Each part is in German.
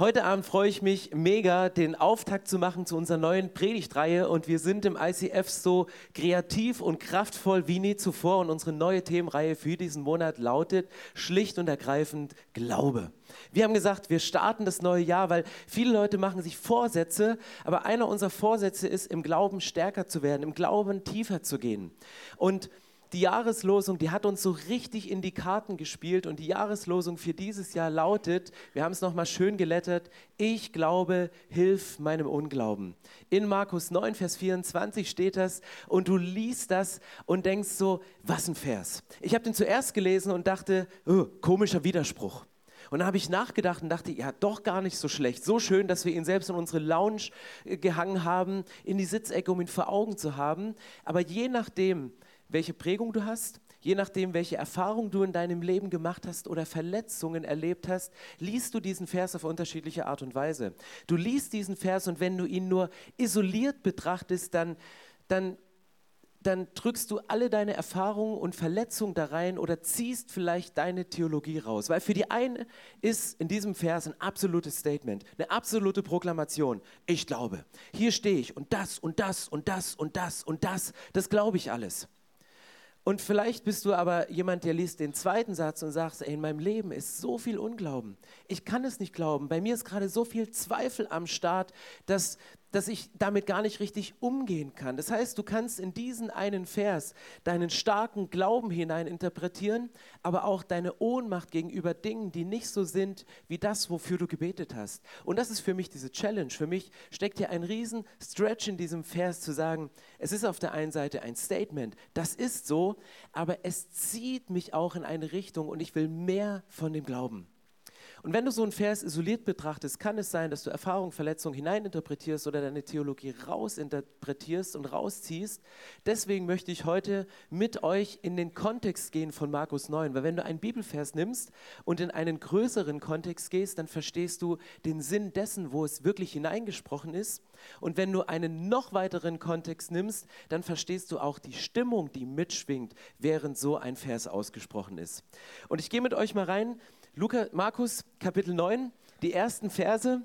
Heute Abend freue ich mich mega, den Auftakt zu machen zu unserer neuen Predigtreihe und wir sind im ICF so kreativ und kraftvoll wie nie zuvor und unsere neue Themenreihe für diesen Monat lautet schlicht und ergreifend Glaube. Wir haben gesagt, wir starten das neue Jahr, weil viele Leute machen sich Vorsätze, aber einer unserer Vorsätze ist, im Glauben stärker zu werden, im Glauben tiefer zu gehen. Und die Jahreslosung, die hat uns so richtig in die Karten gespielt und die Jahreslosung für dieses Jahr lautet, wir haben es nochmal schön gelettert, ich glaube, hilf meinem Unglauben. In Markus 9, Vers 24 steht das und du liest das und denkst so, was ein Vers. Ich habe den zuerst gelesen und dachte, oh, komischer Widerspruch. Und dann habe ich nachgedacht und dachte, ja, doch gar nicht so schlecht. So schön, dass wir ihn selbst in unsere Lounge äh, gehangen haben, in die Sitzecke, um ihn vor Augen zu haben. Aber je nachdem, welche Prägung du hast, je nachdem, welche Erfahrung du in deinem Leben gemacht hast oder Verletzungen erlebt hast, liest du diesen Vers auf unterschiedliche Art und Weise. Du liest diesen Vers und wenn du ihn nur isoliert betrachtest, dann, dann dann drückst du alle deine Erfahrungen und Verletzungen da rein oder ziehst vielleicht deine Theologie raus. Weil für die eine ist in diesem Vers ein absolutes Statement, eine absolute Proklamation. Ich glaube, hier stehe ich und das und das und das und das und das, das glaube ich alles. Und vielleicht bist du aber jemand, der liest den zweiten Satz und sagst, ey, in meinem Leben ist so viel Unglauben. Ich kann es nicht glauben. Bei mir ist gerade so viel Zweifel am Start, dass, dass ich damit gar nicht richtig umgehen kann. Das heißt, du kannst in diesen einen Vers deinen starken Glauben hinein interpretieren, aber auch deine Ohnmacht gegenüber Dingen, die nicht so sind wie das, wofür du gebetet hast. Und das ist für mich diese Challenge. Für mich steckt hier ein riesen Stretch in diesem Vers zu sagen, es ist auf der einen Seite ein Statement, das ist so, aber es zieht mich auch in eine Richtung und ich will mehr von dem Glauben. Und wenn du so einen Vers isoliert betrachtest, kann es sein, dass du Erfahrung, Verletzung hineininterpretierst oder deine Theologie rausinterpretierst und rausziehst. Deswegen möchte ich heute mit euch in den Kontext gehen von Markus 9, weil wenn du einen Bibelvers nimmst und in einen größeren Kontext gehst, dann verstehst du den Sinn dessen, wo es wirklich hineingesprochen ist. Und wenn du einen noch weiteren Kontext nimmst, dann verstehst du auch die Stimmung, die mitschwingt, während so ein Vers ausgesprochen ist. Und ich gehe mit euch mal rein Lukas, Markus Kapitel 9, die ersten Verse.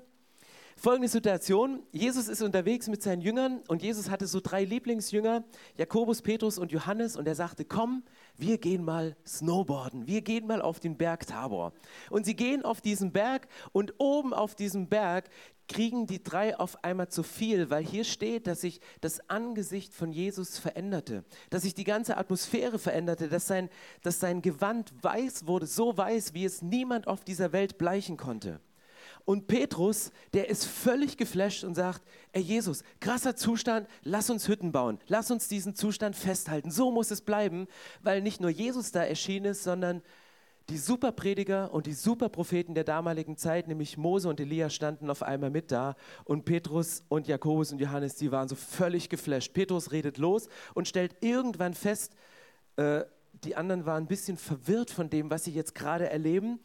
Folgende Situation, Jesus ist unterwegs mit seinen Jüngern und Jesus hatte so drei Lieblingsjünger, Jakobus, Petrus und Johannes und er sagte, komm, wir gehen mal snowboarden, wir gehen mal auf den Berg Tabor. Und sie gehen auf diesen Berg und oben auf diesem Berg kriegen die drei auf einmal zu viel, weil hier steht, dass sich das Angesicht von Jesus veränderte, dass sich die ganze Atmosphäre veränderte, dass sein, dass sein Gewand weiß wurde, so weiß, wie es niemand auf dieser Welt bleichen konnte. Und Petrus, der ist völlig geflasht und sagt, ey Jesus, krasser Zustand, lass uns Hütten bauen, lass uns diesen Zustand festhalten, so muss es bleiben, weil nicht nur Jesus da erschienen ist, sondern die Superprediger und die Superpropheten der damaligen Zeit, nämlich Mose und Elia, standen auf einmal mit da und Petrus und Jakobus und Johannes, die waren so völlig geflasht. Petrus redet los und stellt irgendwann fest, äh, die anderen waren ein bisschen verwirrt von dem, was sie jetzt gerade erleben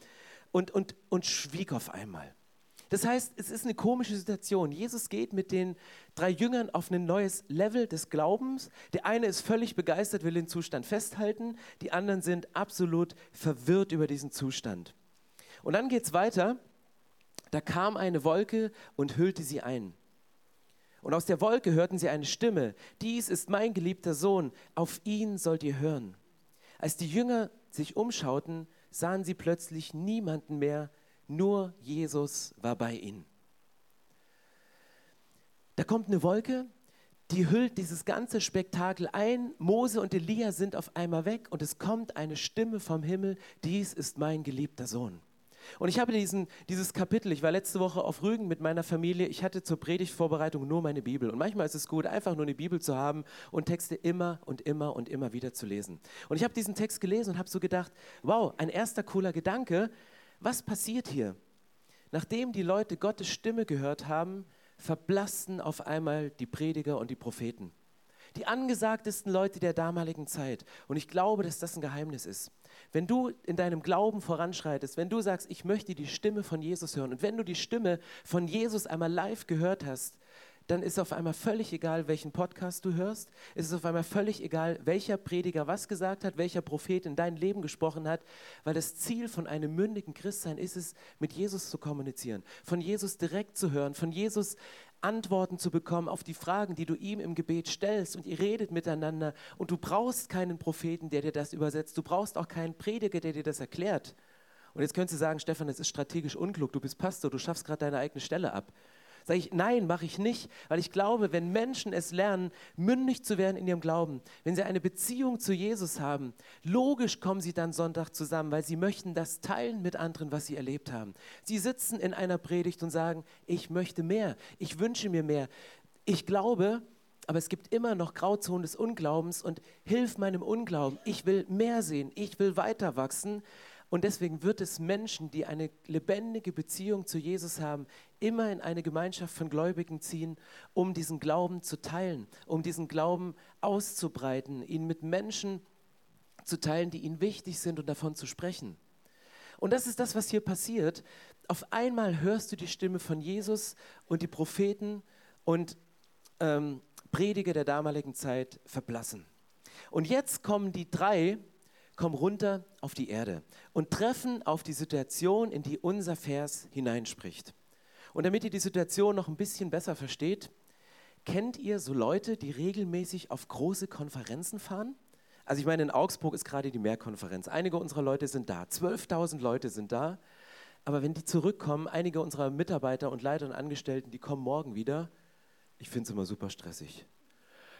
und, und, und schwieg auf einmal. Das heißt, es ist eine komische Situation. Jesus geht mit den drei Jüngern auf ein neues Level des Glaubens. Der eine ist völlig begeistert, will den Zustand festhalten. Die anderen sind absolut verwirrt über diesen Zustand. Und dann geht es weiter. Da kam eine Wolke und hüllte sie ein. Und aus der Wolke hörten sie eine Stimme. Dies ist mein geliebter Sohn. Auf ihn sollt ihr hören. Als die Jünger sich umschauten, sahen sie plötzlich niemanden mehr nur Jesus war bei ihnen. Da kommt eine Wolke, die hüllt dieses ganze Spektakel ein. Mose und Elia sind auf einmal weg und es kommt eine Stimme vom Himmel, dies ist mein geliebter Sohn. Und ich habe diesen, dieses Kapitel, ich war letzte Woche auf Rügen mit meiner Familie, ich hatte zur Predigtvorbereitung nur meine Bibel. Und manchmal ist es gut, einfach nur eine Bibel zu haben und Texte immer und immer und immer wieder zu lesen. Und ich habe diesen Text gelesen und habe so gedacht, wow, ein erster cooler Gedanke, was passiert hier? Nachdem die Leute Gottes Stimme gehört haben, verblassten auf einmal die Prediger und die Propheten. Die angesagtesten Leute der damaligen Zeit. Und ich glaube, dass das ein Geheimnis ist. wenn du in deinem Glauben voranschreitest, wenn du sagst, ich möchte die Stimme von Jesus hören und wenn du die Stimme von Jesus einmal live gehört hast, dann ist auf einmal völlig egal, welchen Podcast du hörst. Es ist auf einmal völlig egal, welcher Prediger was gesagt hat, welcher Prophet in dein Leben gesprochen hat, weil das Ziel von einem mündigen Christsein ist es, mit Jesus zu kommunizieren, von Jesus direkt zu hören, von Jesus Antworten zu bekommen auf die Fragen, die du ihm im Gebet stellst und ihr redet miteinander und du brauchst keinen Propheten, der dir das übersetzt, du brauchst auch keinen Prediger, der dir das erklärt. Und jetzt könntest du sagen, Stefan, das ist strategisch unklug, du bist Pastor, du schaffst gerade deine eigene Stelle ab. Sage ich, nein, mache ich nicht, weil ich glaube, wenn Menschen es lernen, mündig zu werden in ihrem Glauben, wenn sie eine Beziehung zu Jesus haben, logisch kommen sie dann Sonntag zusammen, weil sie möchten das teilen mit anderen, was sie erlebt haben. Sie sitzen in einer Predigt und sagen, ich möchte mehr, ich wünsche mir mehr. Ich glaube, aber es gibt immer noch Grauzonen des Unglaubens und hilf meinem Unglauben. Ich will mehr sehen, ich will weiter wachsen. Und deswegen wird es Menschen, die eine lebendige Beziehung zu Jesus haben, immer in eine Gemeinschaft von Gläubigen ziehen, um diesen Glauben zu teilen, um diesen Glauben auszubreiten, ihn mit Menschen zu teilen, die ihnen wichtig sind und davon zu sprechen. Und das ist das, was hier passiert. Auf einmal hörst du die Stimme von Jesus und die Propheten und ähm, Prediger der damaligen Zeit verblassen. Und jetzt kommen die drei, kommen runter auf die Erde und treffen auf die Situation, in die unser Vers hineinspricht. Und damit ihr die Situation noch ein bisschen besser versteht, kennt ihr so Leute, die regelmäßig auf große Konferenzen fahren? Also ich meine, in Augsburg ist gerade die Mehrkonferenz. Einige unserer Leute sind da, 12.000 Leute sind da. Aber wenn die zurückkommen, einige unserer Mitarbeiter und Leiter und Angestellten, die kommen morgen wieder, ich finde es immer super stressig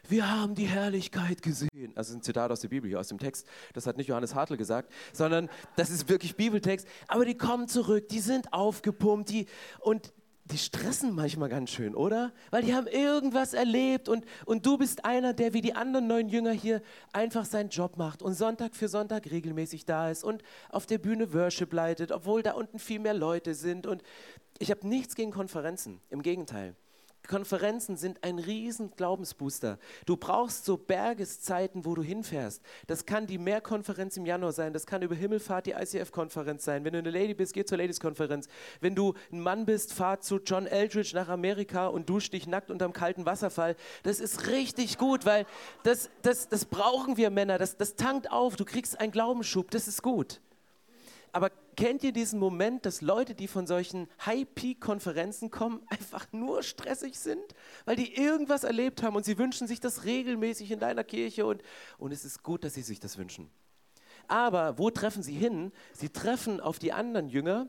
wir haben die Herrlichkeit gesehen. Also ein Zitat aus der Bibel hier, aus dem Text. Das hat nicht Johannes Hartl gesagt, sondern das ist wirklich Bibeltext. Aber die kommen zurück, die sind aufgepumpt die, und die stressen manchmal ganz schön, oder? Weil die haben irgendwas erlebt und, und du bist einer, der wie die anderen neun Jünger hier einfach seinen Job macht und Sonntag für Sonntag regelmäßig da ist und auf der Bühne Worship leitet, obwohl da unten viel mehr Leute sind. Und ich habe nichts gegen Konferenzen, im Gegenteil. Konferenzen sind ein riesen Glaubensbooster. Du brauchst so Bergeszeiten, wo du hinfährst. Das kann die Mehrkonferenz im Januar sein, das kann über Himmelfahrt die ICF-Konferenz sein. Wenn du eine Lady bist, geh zur Ladies-Konferenz. Wenn du ein Mann bist, fahr zu John Eldridge nach Amerika und dusch dich nackt unterm kalten Wasserfall. Das ist richtig gut, weil das, das, das brauchen wir Männer. Das, das tankt auf, du kriegst einen Glaubensschub, das ist gut. Aber kennt ihr diesen Moment, dass Leute, die von solchen High-Peak-Konferenzen kommen, einfach nur stressig sind, weil die irgendwas erlebt haben und sie wünschen sich das regelmäßig in deiner Kirche und, und es ist gut, dass sie sich das wünschen. Aber wo treffen sie hin? Sie treffen auf die anderen Jünger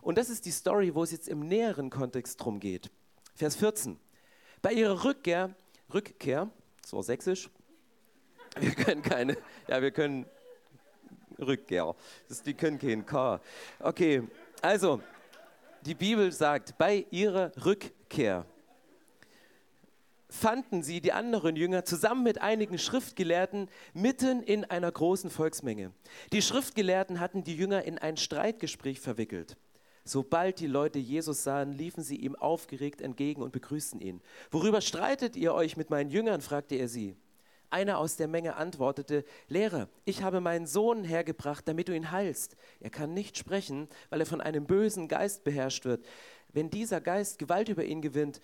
und das ist die Story, wo es jetzt im näheren Kontext drum geht. Vers 14. Bei ihrer Rückkehr, Rückkehr, so sächsisch, wir können keine, ja, wir können Rückkehr. Das, die können kein K. Okay, also, die Bibel sagt, bei ihrer Rückkehr fanden sie die anderen Jünger zusammen mit einigen Schriftgelehrten mitten in einer großen Volksmenge. Die Schriftgelehrten hatten die Jünger in ein Streitgespräch verwickelt. Sobald die Leute Jesus sahen, liefen sie ihm aufgeregt entgegen und begrüßten ihn. Worüber streitet ihr euch mit meinen Jüngern? fragte er sie. Einer aus der Menge antwortete, Lehrer, ich habe meinen Sohn hergebracht, damit du ihn heilst. Er kann nicht sprechen, weil er von einem bösen Geist beherrscht wird. Wenn dieser Geist Gewalt über ihn gewinnt,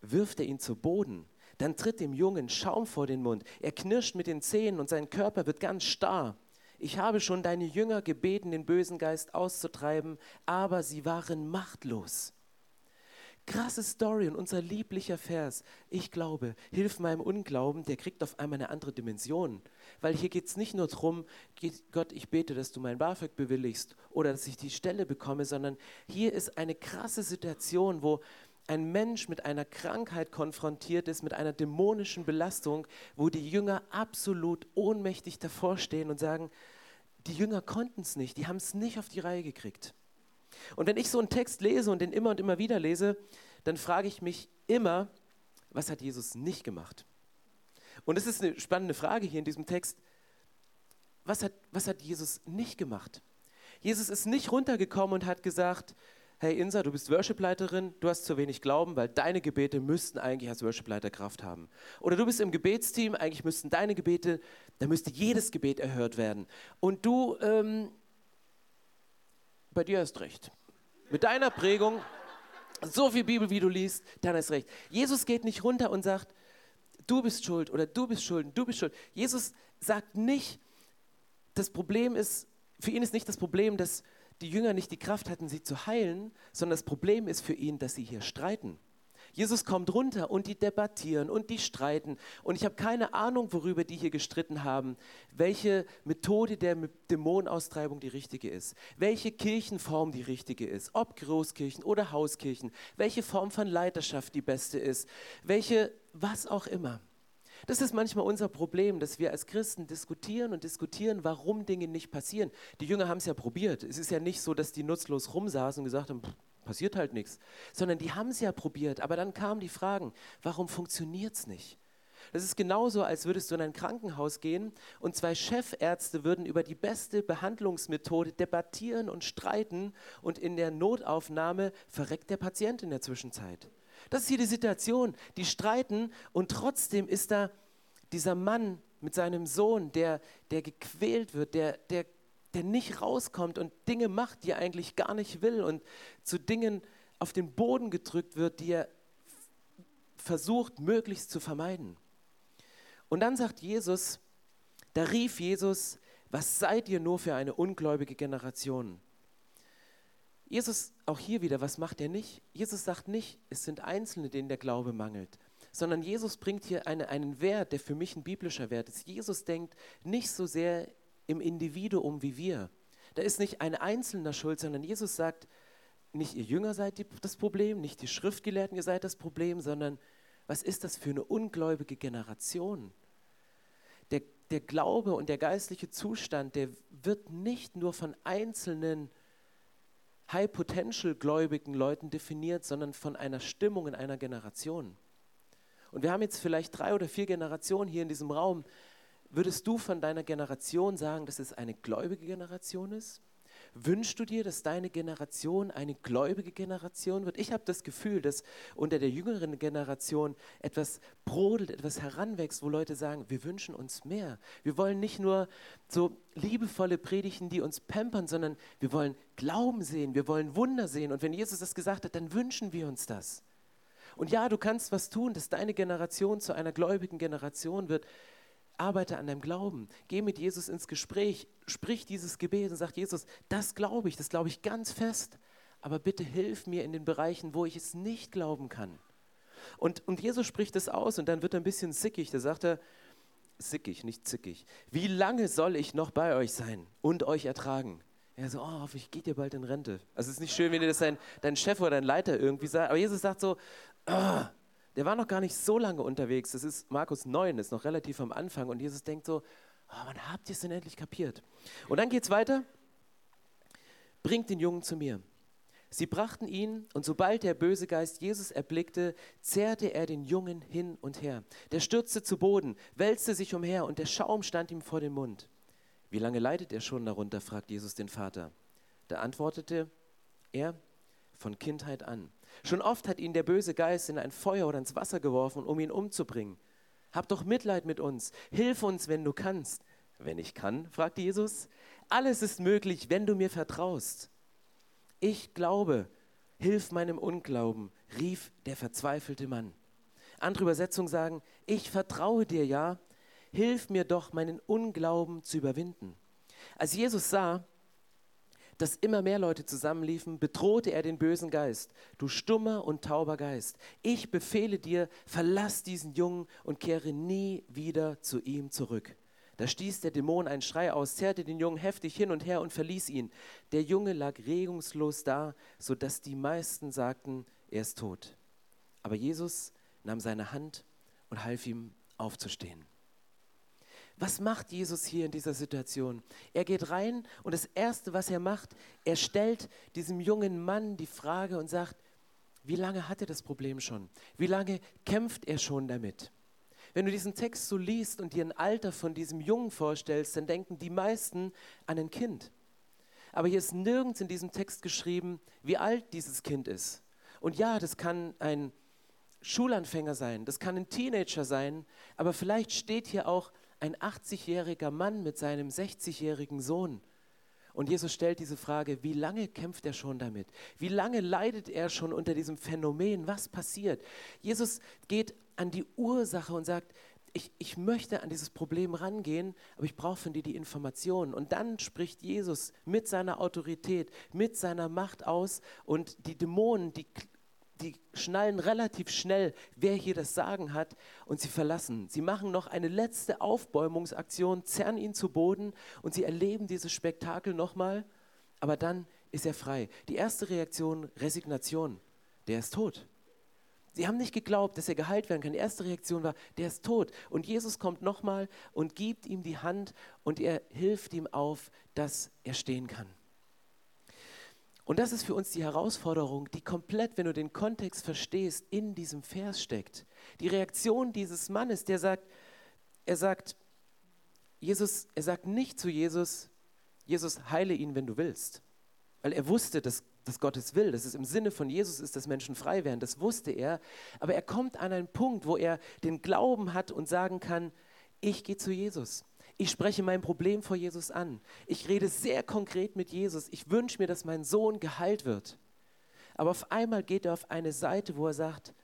wirft er ihn zu Boden. Dann tritt dem Jungen Schaum vor den Mund. Er knirscht mit den Zähnen und sein Körper wird ganz starr. Ich habe schon deine Jünger gebeten, den bösen Geist auszutreiben, aber sie waren machtlos. Krasse Story und unser lieblicher Vers. Ich glaube, hilf meinem Unglauben, der kriegt auf einmal eine andere Dimension. Weil hier geht es nicht nur darum, Gott, ich bete, dass du mein BAföG bewilligst oder dass ich die Stelle bekomme, sondern hier ist eine krasse Situation, wo ein Mensch mit einer Krankheit konfrontiert ist, mit einer dämonischen Belastung, wo die Jünger absolut ohnmächtig davor stehen und sagen, die Jünger konnten es nicht, die haben es nicht auf die Reihe gekriegt. Und wenn ich so einen Text lese und den immer und immer wieder lese, dann frage ich mich immer, was hat Jesus nicht gemacht? Und es ist eine spannende Frage hier in diesem Text. Was hat, was hat Jesus nicht gemacht? Jesus ist nicht runtergekommen und hat gesagt, hey Insa, du bist Worshipleiterin, du hast zu wenig Glauben, weil deine Gebete müssten eigentlich als Worshipleiter Kraft haben. Oder du bist im Gebetsteam, eigentlich müssten deine Gebete, da müsste jedes Gebet erhört werden. Und du, ähm, bei dir hast recht. Mit deiner Prägung, so viel Bibel, wie du liest, dann hast recht. Jesus geht nicht runter und sagt, du bist schuld oder du bist schuld, du bist schuld. Jesus sagt nicht, das Problem ist, für ihn ist nicht das Problem, dass die Jünger nicht die Kraft hatten, sie zu heilen, sondern das Problem ist für ihn, dass sie hier streiten. Jesus kommt runter und die debattieren und die streiten. Und ich habe keine Ahnung, worüber die hier gestritten haben, welche Methode der Dämonenaustreibung die richtige ist, welche Kirchenform die richtige ist, ob Großkirchen oder Hauskirchen, welche Form von Leiterschaft die beste ist, welche, was auch immer. Das ist manchmal unser Problem, dass wir als Christen diskutieren und diskutieren, warum Dinge nicht passieren. Die Jünger haben es ja probiert. Es ist ja nicht so, dass die nutzlos rumsaßen und gesagt haben, passiert halt nichts, sondern die haben es ja probiert. Aber dann kamen die Fragen, warum funktioniert es nicht? Das ist genauso, als würdest du in ein Krankenhaus gehen und zwei Chefärzte würden über die beste Behandlungsmethode debattieren und streiten und in der Notaufnahme verreckt der Patient in der Zwischenzeit. Das ist hier die Situation. Die streiten und trotzdem ist da dieser Mann mit seinem Sohn, der, der gequält wird, der, der, der nicht rauskommt und Dinge macht, die er eigentlich gar nicht will und zu Dingen auf den Boden gedrückt wird, die er versucht möglichst zu vermeiden. Und dann sagt Jesus, da rief Jesus, was seid ihr nur für eine ungläubige Generation? Jesus, auch hier wieder, was macht er nicht? Jesus sagt nicht, es sind Einzelne, denen der Glaube mangelt, sondern Jesus bringt hier eine, einen Wert, der für mich ein biblischer Wert ist. Jesus denkt nicht so sehr im Individuum wie wir. Da ist nicht ein Einzelner schuld, sondern Jesus sagt, nicht ihr Jünger seid die, das Problem, nicht die Schriftgelehrten, ihr seid das Problem, sondern was ist das für eine ungläubige Generation? Der, der Glaube und der geistliche Zustand, der wird nicht nur von Einzelnen High-Potential-gläubigen Leuten definiert, sondern von einer Stimmung in einer Generation. Und wir haben jetzt vielleicht drei oder vier Generationen hier in diesem Raum. Würdest du von deiner Generation sagen, dass es eine gläubige Generation ist? Wünschst du dir, dass deine Generation eine gläubige Generation wird? Ich habe das Gefühl, dass unter der jüngeren Generation etwas brodelt, etwas heranwächst, wo Leute sagen, wir wünschen uns mehr. Wir wollen nicht nur so liebevolle Predigten, die uns pampern, sondern wir wollen Glauben sehen, wir wollen Wunder sehen. Und wenn Jesus das gesagt hat, dann wünschen wir uns das. Und ja, du kannst was tun, dass deine Generation zu einer gläubigen Generation wird arbeite an deinem Glauben. Geh mit Jesus ins Gespräch, sprich dieses Gebet und sag, Jesus, das glaube ich, das glaube ich ganz fest. Aber bitte hilf mir in den Bereichen, wo ich es nicht glauben kann. Und, und Jesus spricht das aus und dann wird er ein bisschen sickig. Da sagt er, sickig, nicht zickig. Wie lange soll ich noch bei euch sein und euch ertragen? Er so, oh, hoffentlich geht ihr bald in Rente. Also es ist nicht schön, wenn dir das dein, dein Chef oder dein Leiter irgendwie sagt. Aber Jesus sagt so, oh, der war noch gar nicht so lange unterwegs. Das ist Markus 9, ist noch relativ am Anfang. Und Jesus denkt so, oh, wann habt ihr es denn endlich kapiert? Und dann geht es weiter. Bringt den Jungen zu mir. Sie brachten ihn, und sobald der böse Geist Jesus erblickte, zerrte er den Jungen hin und her. Der stürzte zu Boden, wälzte sich umher, und der Schaum stand ihm vor den Mund. Wie lange leidet er schon darunter? fragt Jesus den Vater. Da antwortete er, von Kindheit an. Schon oft hat ihn der böse Geist in ein Feuer oder ins Wasser geworfen, um ihn umzubringen. Hab doch Mitleid mit uns. Hilf uns, wenn du kannst. Wenn ich kann, fragte Jesus. Alles ist möglich, wenn du mir vertraust. Ich glaube, hilf meinem Unglauben, rief der verzweifelte Mann. Andere Übersetzungen sagen, ich vertraue dir ja, hilf mir doch, meinen Unglauben zu überwinden. Als Jesus sah, dass immer mehr Leute zusammenliefen, bedrohte er den bösen Geist. Du stummer und tauber Geist, ich befehle dir, verlass diesen Jungen und kehre nie wieder zu ihm zurück. Da stieß der Dämon einen Schrei aus, zerrte den Jungen heftig hin und her und verließ ihn. Der Junge lag regungslos da, sodass die meisten sagten, er ist tot. Aber Jesus nahm seine Hand und half ihm aufzustehen. Was macht Jesus hier in dieser Situation? Er geht rein und das Erste, was er macht, er stellt diesem jungen Mann die Frage und sagt, wie lange hat er das Problem schon? Wie lange kämpft er schon damit? Wenn du diesen Text so liest und dir ein Alter von diesem Jungen vorstellst, dann denken die meisten an ein Kind. Aber hier ist nirgends in diesem Text geschrieben, wie alt dieses Kind ist. Und ja, das kann ein Schulanfänger sein, das kann ein Teenager sein, aber vielleicht steht hier auch ein 80-jähriger Mann mit seinem 60-jährigen Sohn. Und Jesus stellt diese Frage, wie lange kämpft er schon damit? Wie lange leidet er schon unter diesem Phänomen? Was passiert? Jesus geht an die Ursache und sagt, ich, ich möchte an dieses Problem rangehen, aber ich brauche von dir die Informationen. Und dann spricht Jesus mit seiner Autorität, mit seiner Macht aus und die Dämonen, die die schnallen relativ schnell, wer hier das Sagen hat, und sie verlassen. Sie machen noch eine letzte Aufbäumungsaktion, zerren ihn zu Boden und sie erleben dieses Spektakel nochmal, aber dann ist er frei. Die erste Reaktion, Resignation. Der ist tot. Sie haben nicht geglaubt, dass er geheilt werden kann. Die erste Reaktion war, der ist tot. Und Jesus kommt nochmal und gibt ihm die Hand und er hilft ihm auf, dass er stehen kann. Und das ist für uns die Herausforderung, die komplett, wenn du den Kontext verstehst, in diesem Vers steckt. Die Reaktion dieses Mannes, der sagt, er sagt, Jesus, er sagt nicht zu Jesus, Jesus heile ihn, wenn du willst. Weil er wusste, dass, dass Gott es will, dass es im Sinne von Jesus ist, dass Menschen frei werden. Das wusste er. Aber er kommt an einen Punkt, wo er den Glauben hat und sagen kann, ich gehe zu Jesus. Ich spreche mein Problem vor Jesus an. Ich rede sehr konkret mit Jesus. Ich wünsche mir, dass mein Sohn geheilt wird. Aber auf einmal geht er auf eine Seite, wo er sagt,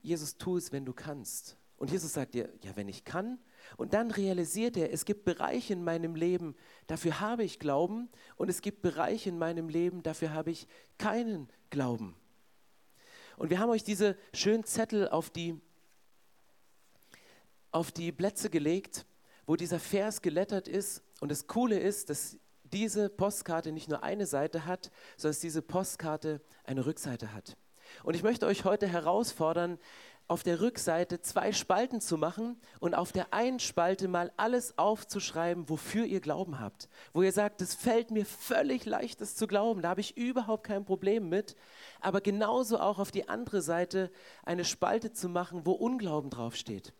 Jesus, tu es, wenn du kannst. Und Jesus sagt dir, ja, wenn ich kann. Und dann realisiert er, es gibt Bereiche in meinem Leben, dafür habe ich Glauben. Und es gibt Bereiche in meinem Leben, dafür habe ich keinen Glauben. Und wir haben euch diese schönen Zettel auf die, auf die Plätze gelegt wo dieser Vers gelettert ist. Und das Coole ist, dass diese Postkarte nicht nur eine Seite hat, sondern dass diese Postkarte eine Rückseite hat. Und ich möchte euch heute herausfordern, auf der Rückseite zwei Spalten zu machen und auf der einen Spalte mal alles aufzuschreiben, wofür ihr Glauben habt. Wo ihr sagt, es fällt mir völlig leicht, das zu glauben, da habe ich überhaupt kein Problem mit. Aber genauso auch auf die andere Seite eine Spalte zu machen, wo Unglauben draufsteht.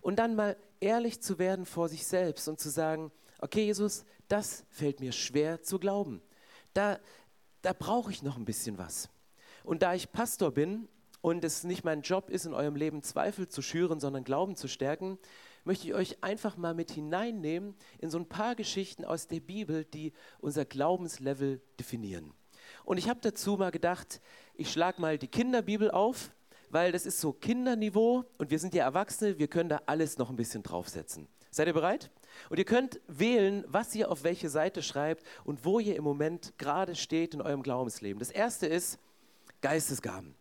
Und dann mal ehrlich zu werden vor sich selbst und zu sagen, okay Jesus, das fällt mir schwer zu glauben. Da, da brauche ich noch ein bisschen was. Und da ich Pastor bin und es nicht mein Job ist, in eurem Leben Zweifel zu schüren, sondern Glauben zu stärken, möchte ich euch einfach mal mit hineinnehmen in so ein paar Geschichten aus der Bibel, die unser Glaubenslevel definieren. Und ich habe dazu mal gedacht, ich schlage mal die Kinderbibel auf weil das ist so Kinderniveau und wir sind ja Erwachsene, wir können da alles noch ein bisschen draufsetzen. Seid ihr bereit? Und ihr könnt wählen, was ihr auf welche Seite schreibt und wo ihr im Moment gerade steht in eurem Glaubensleben. Das erste ist Geistesgaben.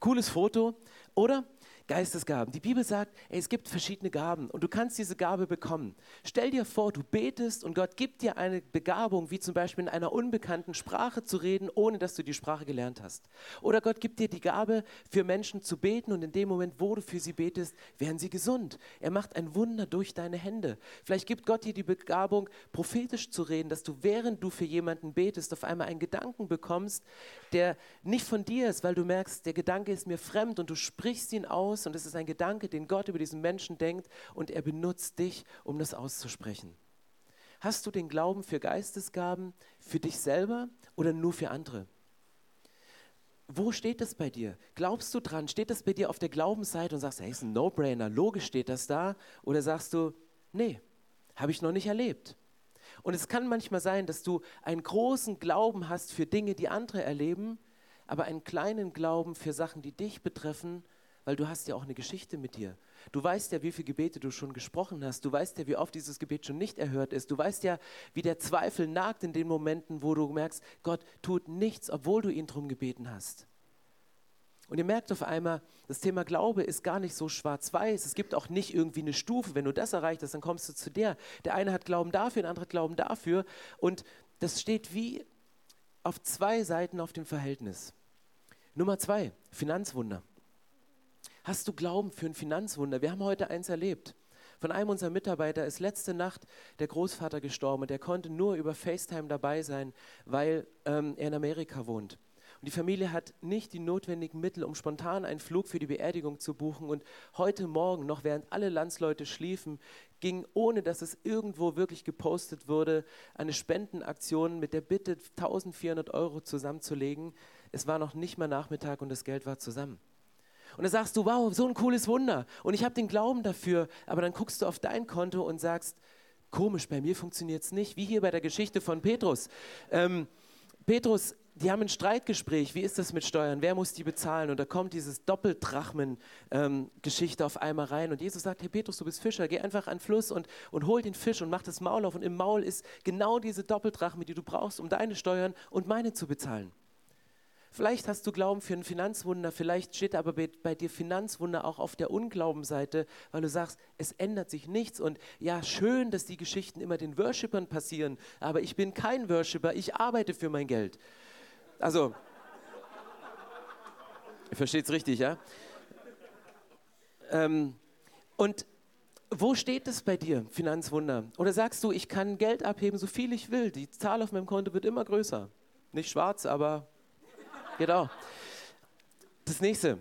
Cooles Foto, oder? Geistesgaben. Die Bibel sagt, ey, es gibt verschiedene Gaben und du kannst diese Gabe bekommen. Stell dir vor, du betest und Gott gibt dir eine Begabung, wie zum Beispiel in einer unbekannten Sprache zu reden, ohne dass du die Sprache gelernt hast. Oder Gott gibt dir die Gabe, für Menschen zu beten und in dem Moment, wo du für sie betest, werden sie gesund. Er macht ein Wunder durch deine Hände. Vielleicht gibt Gott dir die Begabung, prophetisch zu reden, dass du, während du für jemanden betest, auf einmal einen Gedanken bekommst, der nicht von dir ist, weil du merkst, der Gedanke ist mir fremd und du sprichst ihn aus aus und es ist ein Gedanke, den Gott über diesen Menschen denkt und er benutzt dich, um das auszusprechen. Hast du den Glauben für Geistesgaben für dich selber oder nur für andere? Wo steht das bei dir? Glaubst du dran? Steht das bei dir auf der Glaubensseite und sagst, hey, ist ein No-Brainer, logisch steht das da? Oder sagst du, nee, habe ich noch nicht erlebt? Und es kann manchmal sein, dass du einen großen Glauben hast für Dinge, die andere erleben, aber einen kleinen Glauben für Sachen, die dich betreffen weil du hast ja auch eine Geschichte mit dir. Du weißt ja, wie viele Gebete du schon gesprochen hast. Du weißt ja, wie oft dieses Gebet schon nicht erhört ist. Du weißt ja, wie der Zweifel nagt in den Momenten, wo du merkst, Gott tut nichts, obwohl du ihn drum gebeten hast. Und ihr merkt auf einmal, das Thema Glaube ist gar nicht so schwarz-weiß. Es gibt auch nicht irgendwie eine Stufe. Wenn du das erreicht hast, dann kommst du zu der. Der eine hat Glauben dafür, der andere hat Glauben dafür. Und das steht wie auf zwei Seiten auf dem Verhältnis. Nummer zwei, Finanzwunder. Hast du Glauben für ein Finanzwunder? Wir haben heute eins erlebt. Von einem unserer Mitarbeiter ist letzte Nacht der Großvater gestorben und der konnte nur über FaceTime dabei sein, weil ähm, er in Amerika wohnt. Und die Familie hat nicht die notwendigen Mittel, um spontan einen Flug für die Beerdigung zu buchen. Und heute Morgen, noch während alle Landsleute schliefen, ging, ohne dass es irgendwo wirklich gepostet wurde, eine Spendenaktion mit der Bitte, 1400 Euro zusammenzulegen. Es war noch nicht mal Nachmittag und das Geld war zusammen. Und dann sagst du, wow, so ein cooles Wunder. Und ich habe den Glauben dafür. Aber dann guckst du auf dein Konto und sagst, komisch, bei mir funktioniert es nicht. Wie hier bei der Geschichte von Petrus. Ähm, Petrus, die haben ein Streitgespräch. Wie ist das mit Steuern? Wer muss die bezahlen? Und da kommt dieses Doppeldrachmen-Geschichte ähm, auf einmal rein. Und Jesus sagt: Hey Petrus, du bist Fischer, geh einfach an den Fluss und, und hol den Fisch und mach das Maul auf. Und im Maul ist genau diese Doppeldrachme, die du brauchst, um deine Steuern und meine zu bezahlen. Vielleicht hast du Glauben für ein Finanzwunder, vielleicht steht aber bei, dir Finanzwunder auch auf der Unglaubenseite, weil du sagst, es ändert sich nichts. Und ja, schön, dass die Geschichten immer den Worshippern passieren, aber ich bin kein Worshipper, ich arbeite für mein Geld. Also, ihr versteht es richtig, ja? Ähm, und wo steht es bei dir, Finanzwunder? Oder sagst du, ich kann Geld abheben, so viel ich will, die Zahl auf meinem Konto wird immer größer. Nicht schwarz, aber Genau. Das nächste.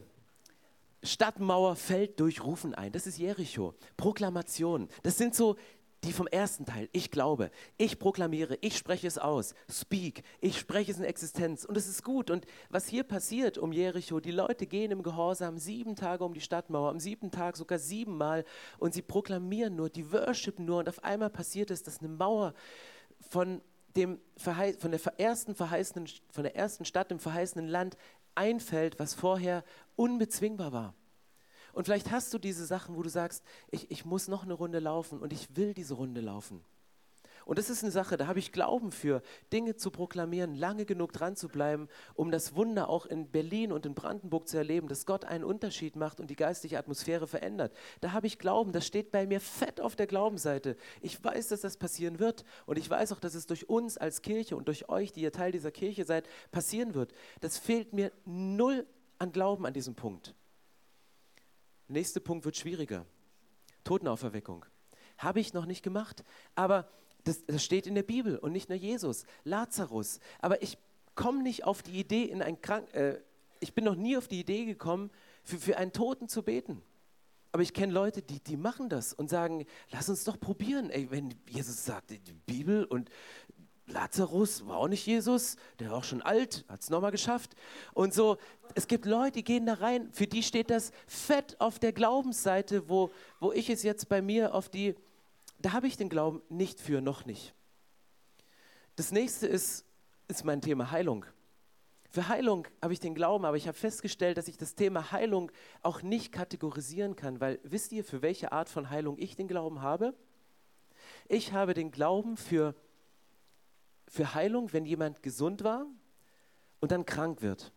Stadtmauer fällt durch Rufen ein. Das ist Jericho. Proklamation. Das sind so die vom ersten Teil. Ich glaube, ich proklamiere, ich spreche es aus. Speak, ich spreche es in Existenz. Und es ist gut. Und was hier passiert um Jericho, die Leute gehen im Gehorsam sieben Tage um die Stadtmauer, am siebten Tag sogar siebenmal und sie proklamieren nur, die worshipen nur. Und auf einmal passiert es, dass eine Mauer von dem von der ersten verheißenen, von der ersten Stadt im verheißenen Land einfällt, was vorher unbezwingbar war. Und vielleicht hast du diese Sachen, wo du sagst, ich, ich muss noch eine Runde laufen und ich will diese Runde laufen. Und das ist eine Sache, da habe ich Glauben für, Dinge zu proklamieren, lange genug dran zu bleiben, um das Wunder auch in Berlin und in Brandenburg zu erleben, dass Gott einen Unterschied macht und die geistliche Atmosphäre verändert. Da habe ich Glauben, das steht bei mir fett auf der Glaubenseite. Ich weiß, dass das passieren wird und ich weiß auch, dass es durch uns als Kirche und durch euch, die ihr Teil dieser Kirche seid, passieren wird. Das fehlt mir null an Glauben an diesem Punkt. Nächster Punkt wird schwieriger. Totenauferweckung. Habe ich noch nicht gemacht, aber das, das steht in der Bibel und nicht nur Jesus. Lazarus. Aber ich komme nicht auf die Idee, in ein Krank äh, ich bin noch nie auf die Idee gekommen, für, für einen Toten zu beten. Aber ich kenne Leute, die, die machen das und sagen, lass uns doch probieren. Ey, wenn Jesus sagt, die Bibel und Lazarus war auch nicht Jesus, der war auch schon alt, hat es nochmal geschafft. Und so, es gibt Leute, die gehen da rein, für die steht das fett auf der Glaubensseite, wo, wo ich es jetzt bei mir auf die da habe ich den Glauben nicht für, noch nicht. Das nächste ist, ist mein Thema Heilung. Für Heilung habe ich den Glauben, aber ich habe festgestellt, dass ich das Thema Heilung auch nicht kategorisieren kann, weil wisst ihr, für welche Art von Heilung ich den Glauben habe? Ich habe den Glauben für, für Heilung, wenn jemand gesund war und dann krank wird.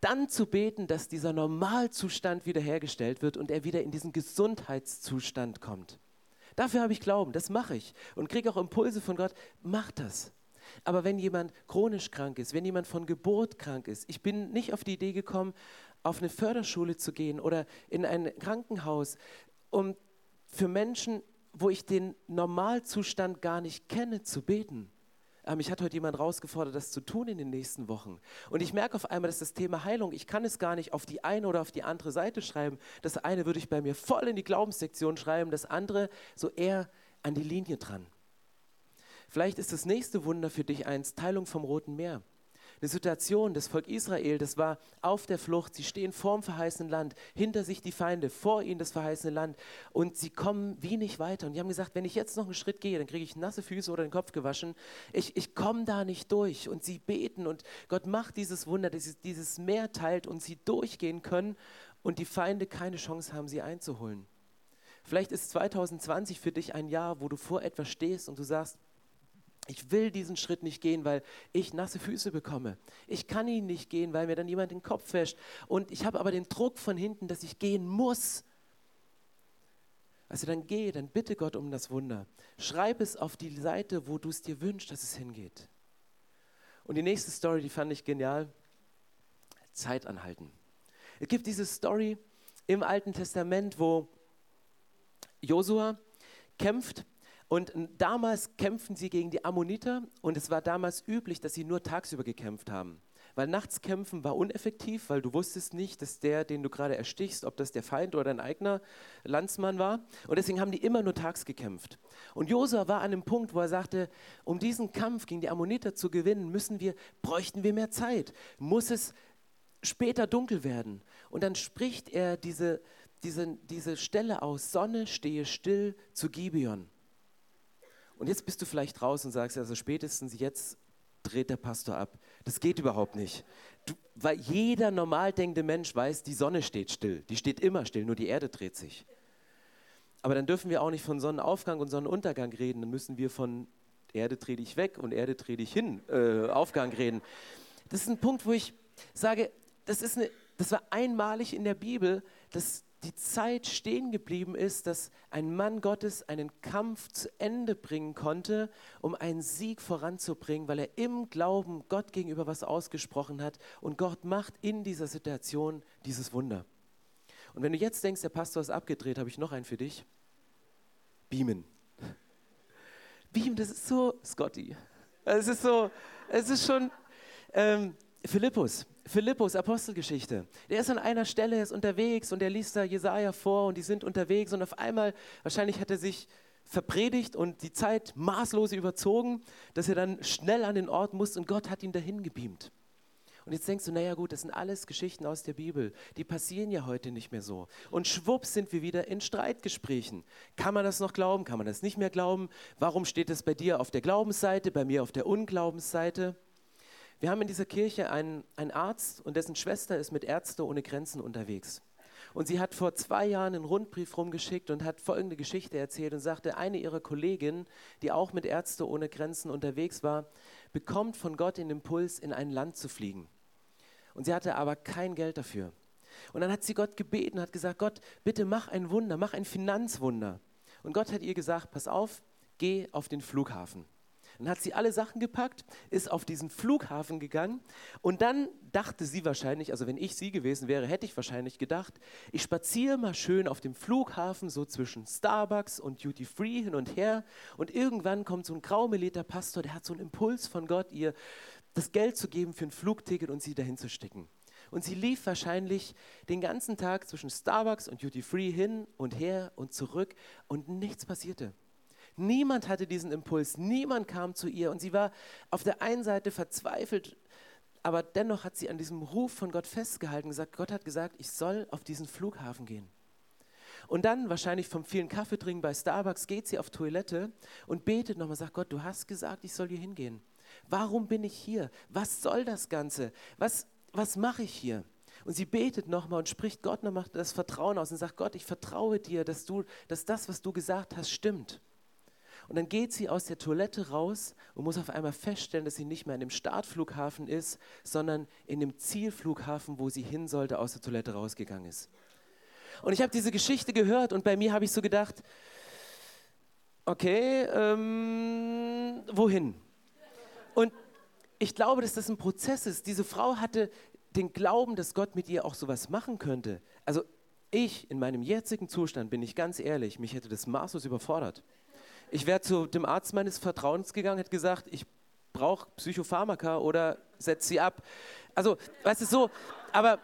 Dann zu beten, dass dieser Normalzustand wiederhergestellt wird und er wieder in diesen Gesundheitszustand kommt. Dafür habe ich Glauben, das mache ich und kriege auch Impulse von Gott, mach das. Aber wenn jemand chronisch krank ist, wenn jemand von Geburt krank ist, ich bin nicht auf die Idee gekommen, auf eine Förderschule zu gehen oder in ein Krankenhaus, um für Menschen, wo ich den Normalzustand gar nicht kenne, zu beten. Ähm, mich hat heute jemand herausgefordert, das zu tun in den nächsten Wochen. Und ich merke auf einmal, dass das Thema Heilung, ich kann es gar nicht auf die eine oder auf die andere Seite schreiben. Das eine würde ich bei mir voll in die Glaubenssektion schreiben, das andere so eher an die Linie dran. Vielleicht ist das nächste Wunder für dich eins, Teilung vom Roten Meer. Eine Situation, das Volk Israel, das war auf der Flucht, sie stehen vorm verheißenen Land, hinter sich die Feinde, vor ihnen das verheißene Land und sie kommen wie nicht weiter. Und die haben gesagt, wenn ich jetzt noch einen Schritt gehe, dann kriege ich nasse Füße oder den Kopf gewaschen. Ich, ich komme da nicht durch. Und sie beten und Gott macht dieses Wunder, dass dieses Meer teilt und sie durchgehen können und die Feinde keine Chance haben, sie einzuholen. Vielleicht ist 2020 für dich ein Jahr, wo du vor etwas stehst und du sagst, ich will diesen Schritt nicht gehen, weil ich nasse Füße bekomme. Ich kann ihn nicht gehen, weil mir dann jemand den Kopf wäscht. Und ich habe aber den Druck von hinten, dass ich gehen muss. Also dann geh, dann bitte Gott um das Wunder. Schreib es auf die Seite, wo du es dir wünschst, dass es hingeht. Und die nächste Story, die fand ich genial. Zeit anhalten. Es gibt diese Story im Alten Testament, wo Josua kämpft und damals kämpften sie gegen die Ammoniter und es war damals üblich, dass sie nur tagsüber gekämpft haben. weil nachts kämpfen war uneffektiv, weil du wusstest nicht, dass der, den du gerade erstichst, ob das der Feind oder dein eigener Landsmann war. Und deswegen haben die immer nur tags gekämpft. Und Josua war an einem Punkt, wo er sagte, um diesen Kampf gegen die Ammoniter zu gewinnen, müssen wir, bräuchten wir mehr Zeit. Muss es später dunkel werden. Und dann spricht er diese, diese, diese Stelle aus, Sonne stehe still zu Gibeon. Und jetzt bist du vielleicht raus und sagst, also spätestens jetzt dreht der Pastor ab. Das geht überhaupt nicht. Du, weil jeder normal denkende Mensch weiß, die Sonne steht still. Die steht immer still, nur die Erde dreht sich. Aber dann dürfen wir auch nicht von Sonnenaufgang und Sonnenuntergang reden. Dann müssen wir von Erde dreh dich weg und Erde dreh dich hin, äh, Aufgang reden. Das ist ein Punkt, wo ich sage, das, ist eine, das war einmalig in der Bibel, dass die Zeit stehen geblieben ist, dass ein Mann Gottes einen Kampf zu Ende bringen konnte, um einen Sieg voranzubringen, weil er im Glauben Gott gegenüber was ausgesprochen hat und Gott macht in dieser Situation dieses Wunder. Und wenn du jetzt denkst, der Pastor ist abgedreht, habe ich noch einen für dich. Beamen. Beamen, das ist so Scotty. Es ist so, es ist schon ähm, Philippus. Philippus, Apostelgeschichte. Der ist an einer Stelle, ist unterwegs und er liest da Jesaja vor und die sind unterwegs und auf einmal, wahrscheinlich hat er sich verpredigt und die Zeit maßlos überzogen, dass er dann schnell an den Ort muss und Gott hat ihn dahin gebeamt. Und jetzt denkst du, naja gut, das sind alles Geschichten aus der Bibel. Die passieren ja heute nicht mehr so. Und schwupps sind wir wieder in Streitgesprächen. Kann man das noch glauben? Kann man das nicht mehr glauben? Warum steht es bei dir auf der Glaubensseite, bei mir auf der Unglaubensseite? Wir haben in dieser Kirche einen, einen Arzt und dessen Schwester ist mit Ärzte ohne Grenzen unterwegs. Und sie hat vor zwei Jahren einen Rundbrief rumgeschickt und hat folgende Geschichte erzählt und sagte, eine ihrer Kolleginnen, die auch mit Ärzte ohne Grenzen unterwegs war, bekommt von Gott den Impuls, in ein Land zu fliegen. Und sie hatte aber kein Geld dafür. Und dann hat sie Gott gebeten, hat gesagt, Gott, bitte mach ein Wunder, mach ein Finanzwunder. Und Gott hat ihr gesagt, pass auf, geh auf den Flughafen. Dann hat sie alle Sachen gepackt, ist auf diesen Flughafen gegangen und dann dachte sie wahrscheinlich, also wenn ich sie gewesen wäre, hätte ich wahrscheinlich gedacht, ich spaziere mal schön auf dem Flughafen so zwischen Starbucks und Duty Free hin und her und irgendwann kommt so ein graumelierter Pastor, der hat so einen Impuls von Gott, ihr das Geld zu geben für ein Flugticket und sie dahin zu stecken. Und sie lief wahrscheinlich den ganzen Tag zwischen Starbucks und Duty Free hin und her und zurück und nichts passierte. Niemand hatte diesen Impuls, niemand kam zu ihr und sie war auf der einen Seite verzweifelt, aber dennoch hat sie an diesem Ruf von Gott festgehalten, gesagt, Gott hat gesagt, ich soll auf diesen Flughafen gehen. Und dann, wahrscheinlich vom vielen Kaffeetrinken bei Starbucks, geht sie auf Toilette und betet nochmal, sagt Gott, du hast gesagt, ich soll hier hingehen. Warum bin ich hier? Was soll das Ganze? Was, was mache ich hier? Und sie betet nochmal und spricht Gott nochmal das Vertrauen aus und sagt, Gott, ich vertraue dir, dass, du, dass das, was du gesagt hast, stimmt. Und dann geht sie aus der Toilette raus und muss auf einmal feststellen, dass sie nicht mehr in dem Startflughafen ist, sondern in dem Zielflughafen, wo sie hin sollte, aus der Toilette rausgegangen ist. Und ich habe diese Geschichte gehört und bei mir habe ich so gedacht, okay, ähm, wohin? Und ich glaube, dass das ein Prozess ist. Diese Frau hatte den Glauben, dass Gott mit ihr auch sowas machen könnte. Also ich in meinem jetzigen Zustand, bin ich ganz ehrlich, mich hätte das maßlos überfordert. Ich wäre zu dem Arzt meines Vertrauens gegangen, hätte gesagt, ich brauche Psychopharmaka oder setze sie ab. Also, weißt du, so, aber,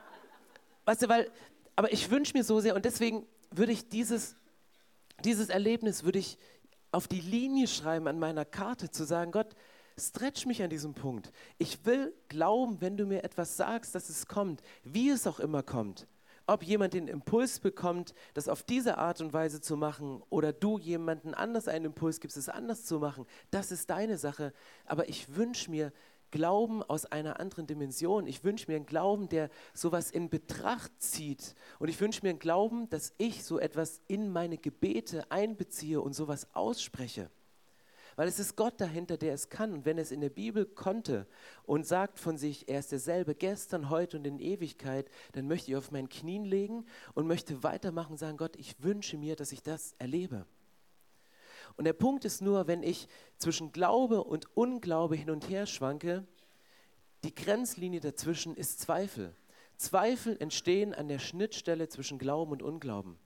weißt du, weil, aber ich wünsche mir so sehr und deswegen würde ich dieses, dieses Erlebnis, würde ich auf die Linie schreiben an meiner Karte, zu sagen, Gott, stretch mich an diesem Punkt. Ich will glauben, wenn du mir etwas sagst, dass es kommt, wie es auch immer kommt ob jemand den Impuls bekommt, das auf diese Art und Weise zu machen oder du jemanden anders einen Impuls gibst, es anders zu machen, das ist deine Sache. Aber ich wünsche mir Glauben aus einer anderen Dimension. Ich wünsche mir einen Glauben, der sowas in Betracht zieht. Und ich wünsche mir einen Glauben, dass ich so etwas in meine Gebete einbeziehe und sowas ausspreche. Weil es ist Gott dahinter, der es kann. Und wenn es in der Bibel konnte und sagt von sich, er ist derselbe gestern, heute und in Ewigkeit, dann möchte ich auf meinen Knien legen und möchte weitermachen und sagen, Gott, ich wünsche mir, dass ich das erlebe. Und der Punkt ist nur, wenn ich zwischen Glaube und Unglaube hin und her schwanke, die Grenzlinie dazwischen ist Zweifel. Zweifel entstehen an der Schnittstelle zwischen Glauben und Unglauben.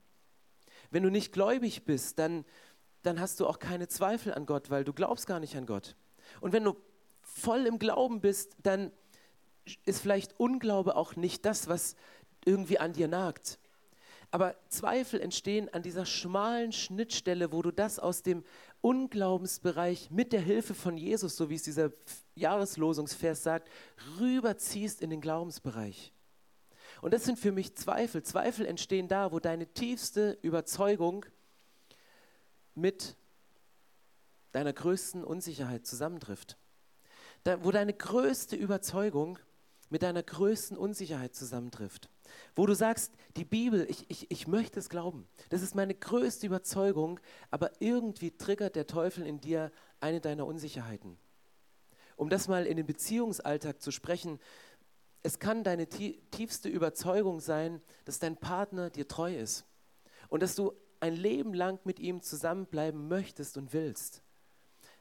Wenn du nicht gläubig bist, dann dann hast du auch keine Zweifel an Gott, weil du glaubst gar nicht an Gott. Und wenn du voll im Glauben bist, dann, ist vielleicht Unglaube auch nicht das, was irgendwie an dir nagt. Aber Zweifel entstehen an dieser schmalen Schnittstelle, wo du das aus dem Unglaubensbereich mit der Hilfe von Jesus, so wie es dieser Jahreslosungsvers sagt, rüberziehst in den Glaubensbereich. Und das sind für mich Zweifel. Zweifel entstehen da, wo deine tiefste Überzeugung mit deiner größten Unsicherheit zusammentrifft. Da, wo deine größte Überzeugung mit deiner größten Unsicherheit zusammentrifft. Wo du sagst, die Bibel, ich, ich, ich möchte es glauben. Das ist meine größte Überzeugung, aber irgendwie triggert der Teufel in dir eine deiner Unsicherheiten. Um das mal in den Beziehungsalltag zu sprechen, es kann deine tiefste Überzeugung sein, dass dein Partner dir treu ist und dass du ein Leben lang mit ihm zusammenbleiben möchtest und willst.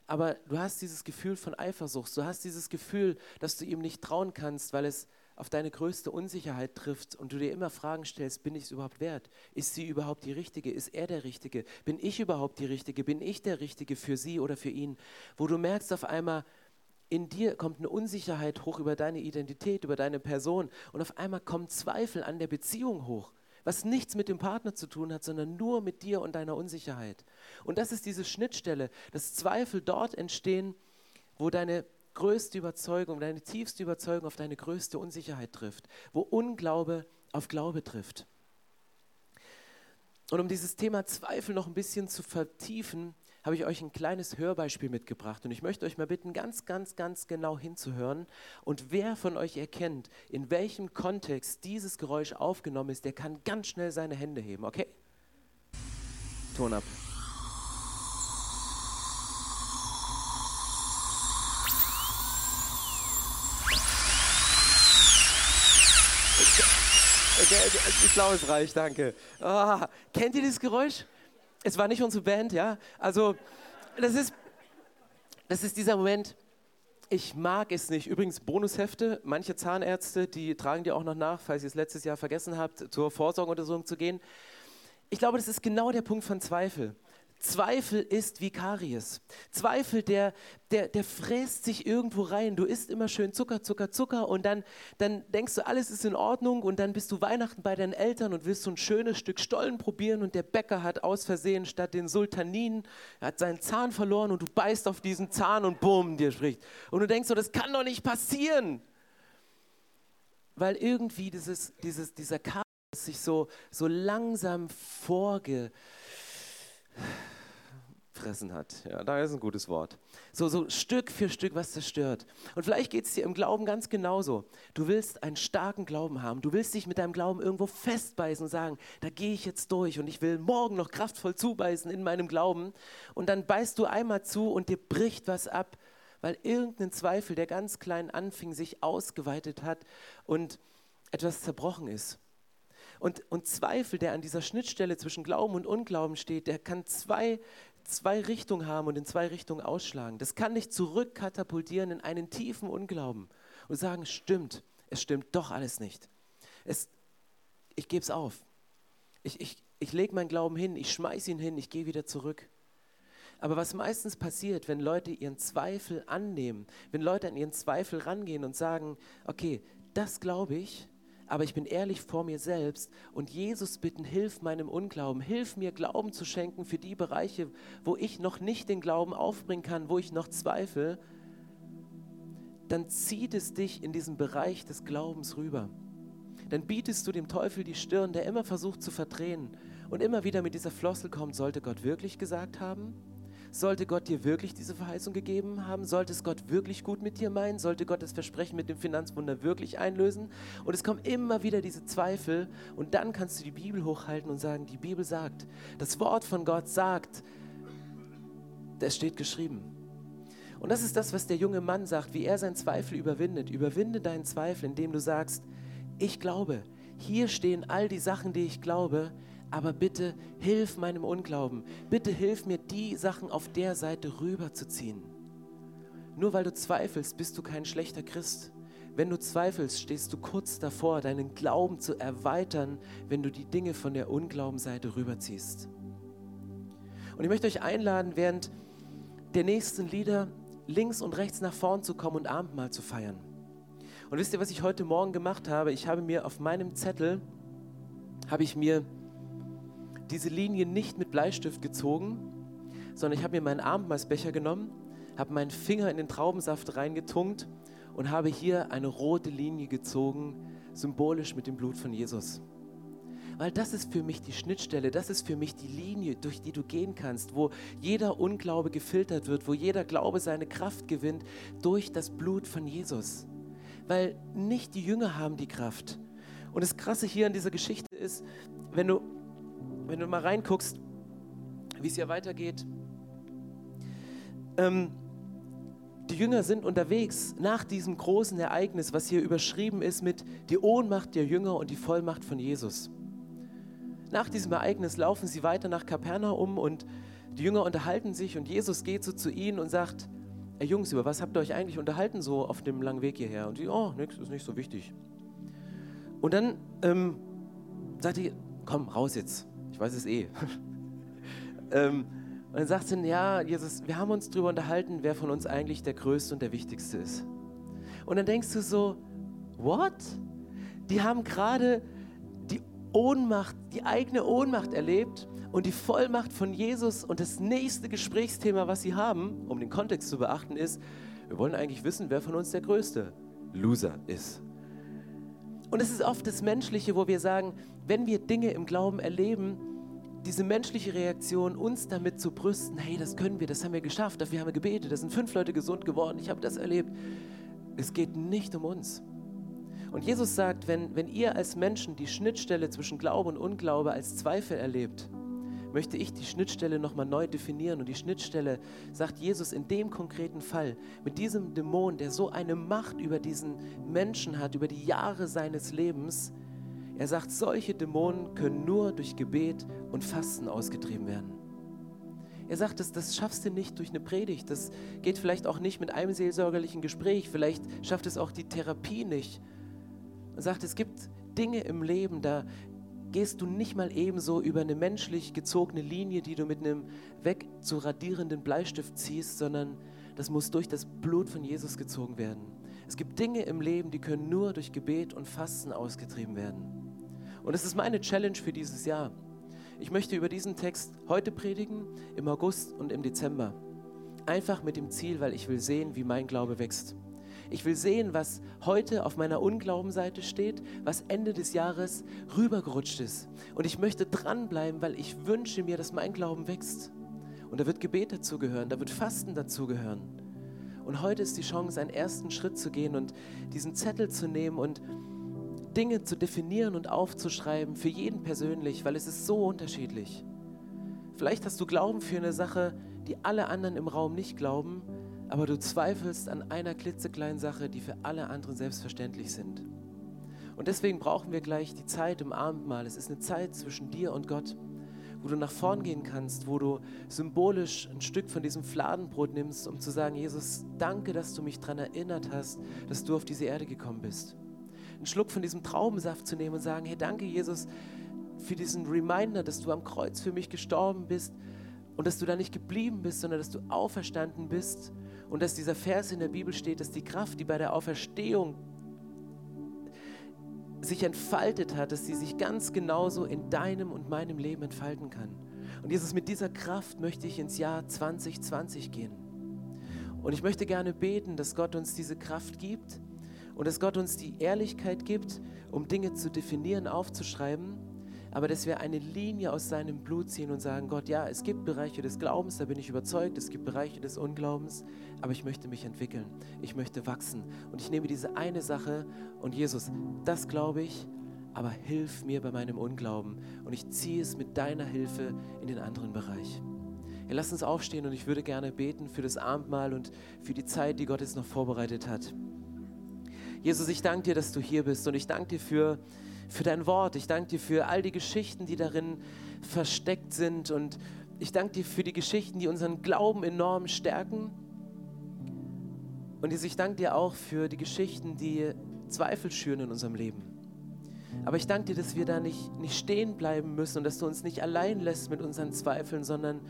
Aber du hast dieses Gefühl von Eifersucht, du hast dieses Gefühl, dass du ihm nicht trauen kannst, weil es auf deine größte Unsicherheit trifft und du dir immer Fragen stellst, bin ich es überhaupt wert? Ist sie überhaupt die Richtige? Ist er der Richtige? Bin ich überhaupt die Richtige? Bin ich der Richtige für sie oder für ihn? Wo du merkst auf einmal, in dir kommt eine Unsicherheit hoch über deine Identität, über deine Person und auf einmal kommen Zweifel an der Beziehung hoch, was nichts mit dem Partner zu tun hat, sondern nur mit dir und deiner Unsicherheit. Und das ist diese Schnittstelle, dass Zweifel dort entstehen, wo deine größte Überzeugung, deine tiefste Überzeugung auf deine größte Unsicherheit trifft, wo Unglaube auf Glaube trifft. Und um dieses Thema Zweifel noch ein bisschen zu vertiefen, habe ich euch ein kleines Hörbeispiel mitgebracht und ich möchte euch mal bitten, ganz, ganz, ganz genau hinzuhören. Und wer von euch erkennt, in welchem Kontext dieses Geräusch aufgenommen ist, der kann ganz schnell seine Hände heben, okay? Ton ab. Ich glaube, es reicht, danke. Oh, kennt ihr dieses Geräusch? Es war nicht unsere Band, ja. Also, das ist, das ist dieser Moment, ich mag es nicht. Übrigens, Bonushefte, manche Zahnärzte, die tragen dir auch noch nach, falls ihr es letztes Jahr vergessen habt, zur Vorsorgeuntersuchung zu gehen. Ich glaube, das ist genau der Punkt von Zweifel. Zweifel ist wie Karies. Zweifel, der, der, der fräst sich irgendwo rein. Du isst immer schön Zucker, Zucker, Zucker und dann, dann denkst du, alles ist in Ordnung und dann bist du Weihnachten bei deinen Eltern und willst so ein schönes Stück Stollen probieren und der Bäcker hat aus Versehen statt den Sultanin, er hat seinen Zahn verloren und du beißt auf diesen Zahn und bumm, dir spricht. Und du denkst so, das kann doch nicht passieren. Weil irgendwie dieses, dieses, dieser Karies sich so, so langsam vorge gefressen hat. Ja, da ist ein gutes Wort. So, so Stück für Stück was zerstört. Und vielleicht geht es dir im Glauben ganz genauso. Du willst einen starken Glauben haben. Du willst dich mit deinem Glauben irgendwo festbeißen und sagen, da gehe ich jetzt durch und ich will morgen noch kraftvoll zubeißen in meinem Glauben. Und dann beißt du einmal zu und dir bricht was ab, weil irgendein Zweifel, der ganz klein anfing, sich ausgeweitet hat und etwas zerbrochen ist. Und, und Zweifel, der an dieser Schnittstelle zwischen Glauben und Unglauben steht, der kann zwei zwei Richtungen haben und in zwei Richtungen ausschlagen. Das kann dich zurückkatapultieren in einen tiefen Unglauben und sagen, stimmt, es stimmt doch alles nicht. Es, ich gebe es auf. Ich, ich, ich lege meinen Glauben hin, ich schmeiße ihn hin, ich gehe wieder zurück. Aber was meistens passiert, wenn Leute ihren Zweifel annehmen, wenn Leute an ihren Zweifel rangehen und sagen, okay, das glaube ich, aber ich bin ehrlich vor mir selbst und Jesus bitten, hilf meinem Unglauben, hilf mir Glauben zu schenken für die Bereiche, wo ich noch nicht den Glauben aufbringen kann, wo ich noch zweifle, dann zieht es dich in diesen Bereich des Glaubens rüber. Dann bietest du dem Teufel die Stirn, der immer versucht zu verdrehen und immer wieder mit dieser Flossel kommt, sollte Gott wirklich gesagt haben? Sollte Gott dir wirklich diese Verheißung gegeben haben? Sollte es Gott wirklich gut mit dir meinen? Sollte Gott das Versprechen mit dem Finanzwunder wirklich einlösen? Und es kommen immer wieder diese Zweifel und dann kannst du die Bibel hochhalten und sagen, die Bibel sagt, das Wort von Gott sagt, es steht geschrieben. Und das ist das, was der junge Mann sagt, wie er seinen Zweifel überwindet. Überwinde deinen Zweifel, indem du sagst, ich glaube, hier stehen all die Sachen, die ich glaube, aber bitte hilf meinem Unglauben. Bitte hilf mir, die Sachen auf der Seite rüberzuziehen. Nur weil du zweifelst, bist du kein schlechter Christ. Wenn du zweifelst, stehst du kurz davor, deinen Glauben zu erweitern, wenn du die Dinge von der Unglaubenseite rüberziehst. Und ich möchte euch einladen, während der nächsten Lieder links und rechts nach vorn zu kommen und Abendmahl zu feiern. Und wisst ihr, was ich heute Morgen gemacht habe? Ich habe mir auf meinem Zettel, habe ich mir diese Linie nicht mit Bleistift gezogen, sondern ich habe mir meinen Abendmahlsbecher genommen, habe meinen Finger in den Traubensaft reingetunkt und habe hier eine rote Linie gezogen, symbolisch mit dem Blut von Jesus. Weil das ist für mich die Schnittstelle, das ist für mich die Linie, durch die du gehen kannst, wo jeder Unglaube gefiltert wird, wo jeder Glaube seine Kraft gewinnt durch das Blut von Jesus. Weil nicht die Jünger haben die Kraft. Und das Krasse hier an dieser Geschichte ist, wenn du, wenn du mal reinguckst, wie es hier weitergeht, ähm, die Jünger sind unterwegs nach diesem großen Ereignis, was hier überschrieben ist mit die Ohnmacht der Jünger und die Vollmacht von Jesus. Nach diesem Ereignis laufen sie weiter nach Kapernaum und die Jünger unterhalten sich und Jesus geht so zu ihnen und sagt, Ey Jungs, über was habt ihr euch eigentlich unterhalten so auf dem langen Weg hierher? Und die, oh, nix, ist nicht so wichtig. Und dann ähm, sagt die, komm, raus jetzt. Ich weiß es eh. ähm, und dann sagt sie, ja, Jesus, wir haben uns darüber unterhalten, wer von uns eigentlich der Größte und der Wichtigste ist. Und dann denkst du so, what? Die haben gerade die Ohnmacht, die eigene Ohnmacht erlebt und die Vollmacht von Jesus. Und das nächste Gesprächsthema, was sie haben, um den Kontext zu beachten, ist, wir wollen eigentlich wissen, wer von uns der größte Loser ist. Und es ist oft das Menschliche, wo wir sagen, wenn wir Dinge im Glauben erleben, diese menschliche Reaktion, uns damit zu brüsten, hey, das können wir, das haben wir geschafft, dafür haben wir gebetet, da sind fünf Leute gesund geworden, ich habe das erlebt. Es geht nicht um uns. Und Jesus sagt, wenn, wenn ihr als Menschen die Schnittstelle zwischen Glaube und Unglaube als Zweifel erlebt, möchte ich die Schnittstelle nochmal neu definieren. Und die Schnittstelle, sagt Jesus in dem konkreten Fall, mit diesem Dämon, der so eine Macht über diesen Menschen hat, über die Jahre seines Lebens, er sagt, solche Dämonen können nur durch Gebet und Fasten ausgetrieben werden. Er sagt, das, das schaffst du nicht durch eine Predigt, das geht vielleicht auch nicht mit einem seelsorgerlichen Gespräch, vielleicht schafft es auch die Therapie nicht, und sagt, es gibt Dinge im Leben, da gehst du nicht mal ebenso über eine menschlich gezogene Linie, die du mit einem wegzuradierenden Bleistift ziehst, sondern das muss durch das Blut von Jesus gezogen werden. Es gibt Dinge im Leben, die können nur durch Gebet und Fasten ausgetrieben werden. Und es ist meine Challenge für dieses Jahr. Ich möchte über diesen Text heute predigen, im August und im Dezember. Einfach mit dem Ziel, weil ich will sehen, wie mein Glaube wächst. Ich will sehen, was heute auf meiner Unglaubenseite steht, was Ende des Jahres rübergerutscht ist. Und ich möchte dranbleiben, weil ich wünsche mir, dass mein Glauben wächst. Und da wird Gebet dazugehören, da wird Fasten dazugehören. Und heute ist die Chance, einen ersten Schritt zu gehen und diesen Zettel zu nehmen und Dinge zu definieren und aufzuschreiben, für jeden persönlich, weil es ist so unterschiedlich. Vielleicht hast du Glauben für eine Sache, die alle anderen im Raum nicht glauben, aber du zweifelst an einer klitzekleinen Sache, die für alle anderen selbstverständlich sind. Und deswegen brauchen wir gleich die Zeit im Abendmahl. Es ist eine Zeit zwischen dir und Gott, wo du nach vorn gehen kannst, wo du symbolisch ein Stück von diesem Fladenbrot nimmst, um zu sagen, Jesus, danke, dass du mich daran erinnert hast, dass du auf diese Erde gekommen bist. Einen Schluck von diesem Traubensaft zu nehmen und sagen, hey, danke, Jesus, für diesen Reminder, dass du am Kreuz für mich gestorben bist und dass du da nicht geblieben bist, sondern dass du auferstanden bist und dass dieser Vers in der Bibel steht, dass die Kraft, die bei der Auferstehung sich entfaltet hat, dass sie sich ganz genauso in deinem und meinem Leben entfalten kann. Und Jesus, mit dieser Kraft möchte ich ins Jahr 2020 gehen. Und ich möchte gerne beten, dass Gott uns diese Kraft gibt und dass Gott uns die Ehrlichkeit gibt, um Dinge zu definieren, aufzuschreiben aber dass wir eine Linie aus seinem Blut ziehen und sagen, Gott, ja, es gibt Bereiche des Glaubens, da bin ich überzeugt, es gibt Bereiche des Unglaubens, aber ich möchte mich entwickeln, ich möchte wachsen. Und ich nehme diese eine Sache und Jesus, das glaube ich, aber hilf mir bei meinem Unglauben und ich ziehe es mit deiner Hilfe in den anderen Bereich. Ja, lass uns aufstehen und ich würde gerne beten für das Abendmahl und für die Zeit, die Gott jetzt noch vorbereitet hat. Jesus, ich danke dir, dass du hier bist und ich danke dir für für dein Wort. Ich danke dir für all die Geschichten, die darin versteckt sind. Und ich danke dir für die Geschichten, die unseren Glauben enorm stärken. Und ich danke dir auch für die Geschichten, die Zweifel schüren in unserem Leben. Aber ich danke dir, dass wir da nicht, nicht stehen bleiben müssen und dass du uns nicht allein lässt mit unseren Zweifeln, sondern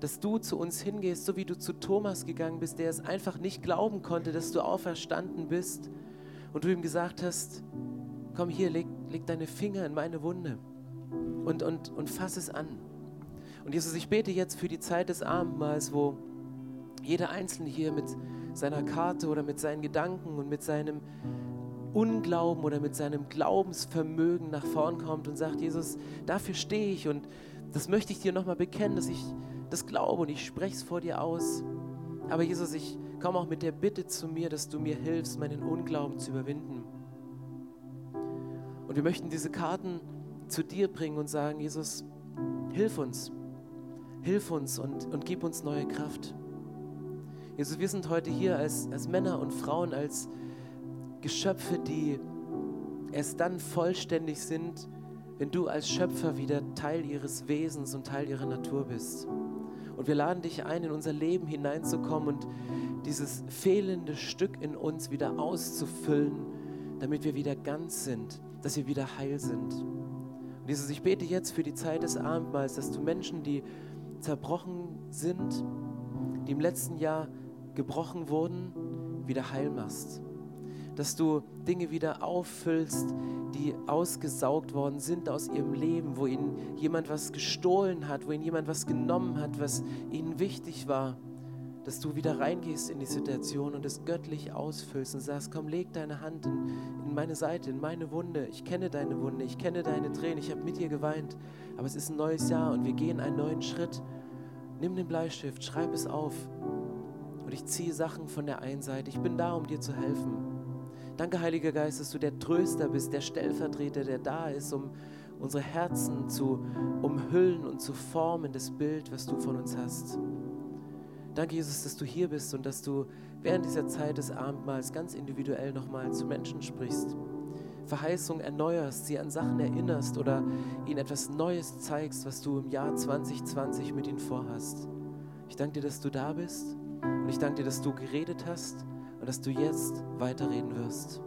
dass du zu uns hingehst, so wie du zu Thomas gegangen bist, der es einfach nicht glauben konnte, dass du auferstanden bist und du ihm gesagt hast, komm hier, leg, leg deine Finger in meine Wunde und, und, und fass es an. Und Jesus, ich bete jetzt für die Zeit des Abendmahls, wo jeder Einzelne hier mit seiner Karte oder mit seinen Gedanken und mit seinem Unglauben oder mit seinem Glaubensvermögen nach vorn kommt und sagt, Jesus, dafür stehe ich und das möchte ich dir nochmal bekennen, dass ich das glaube und ich spreche es vor dir aus. Aber Jesus, ich komme auch mit der Bitte zu mir, dass du mir hilfst, meinen Unglauben zu überwinden. Und wir möchten diese Karten zu dir bringen und sagen, Jesus, hilf uns, hilf uns und, und gib uns neue Kraft. Jesus, wir sind heute hier als, als Männer und Frauen, als Geschöpfe, die erst dann vollständig sind, wenn du als Schöpfer wieder Teil ihres Wesens und Teil ihrer Natur bist. Und wir laden dich ein, in unser Leben hineinzukommen und dieses fehlende Stück in uns wieder auszufüllen, damit wir wieder ganz sind, dass wir wieder heil sind. Und Jesus, ich bete jetzt für die Zeit des Abendmahls, dass du Menschen, die zerbrochen sind, die im letzten Jahr gebrochen wurden, wieder heil machst. Dass du Dinge wieder auffüllst, die ausgesaugt worden sind aus ihrem Leben, wo ihnen jemand was gestohlen hat, wo ihnen jemand was genommen hat, was ihnen wichtig war. Dass du wieder reingehst in die Situation und es göttlich ausfüllst und sagst, komm, leg deine Hand in, in meine Seite, in meine Wunde. Ich kenne deine Wunde, ich kenne deine Tränen, ich habe mit dir geweint. Aber es ist ein neues Jahr und wir gehen einen neuen Schritt. Nimm den Bleistift, schreib es auf und ich ziehe Sachen von der einen Seite. Ich bin da, um dir zu helfen. Danke, Heiliger Geist, dass du der Tröster bist, der Stellvertreter, der da ist, um unsere Herzen zu umhüllen und zu formen, das Bild, was du von uns hast. Danke, Jesus, dass du hier bist und dass du während dieser Zeit des Abendmahls ganz individuell nochmal zu Menschen sprichst. Verheißung erneuerst, sie an Sachen erinnerst oder ihnen etwas Neues zeigst, was du im Jahr 2020 mit ihnen vorhast. Ich danke dir, dass du da bist und ich danke dir, dass du geredet hast und dass du jetzt weiterreden wirst.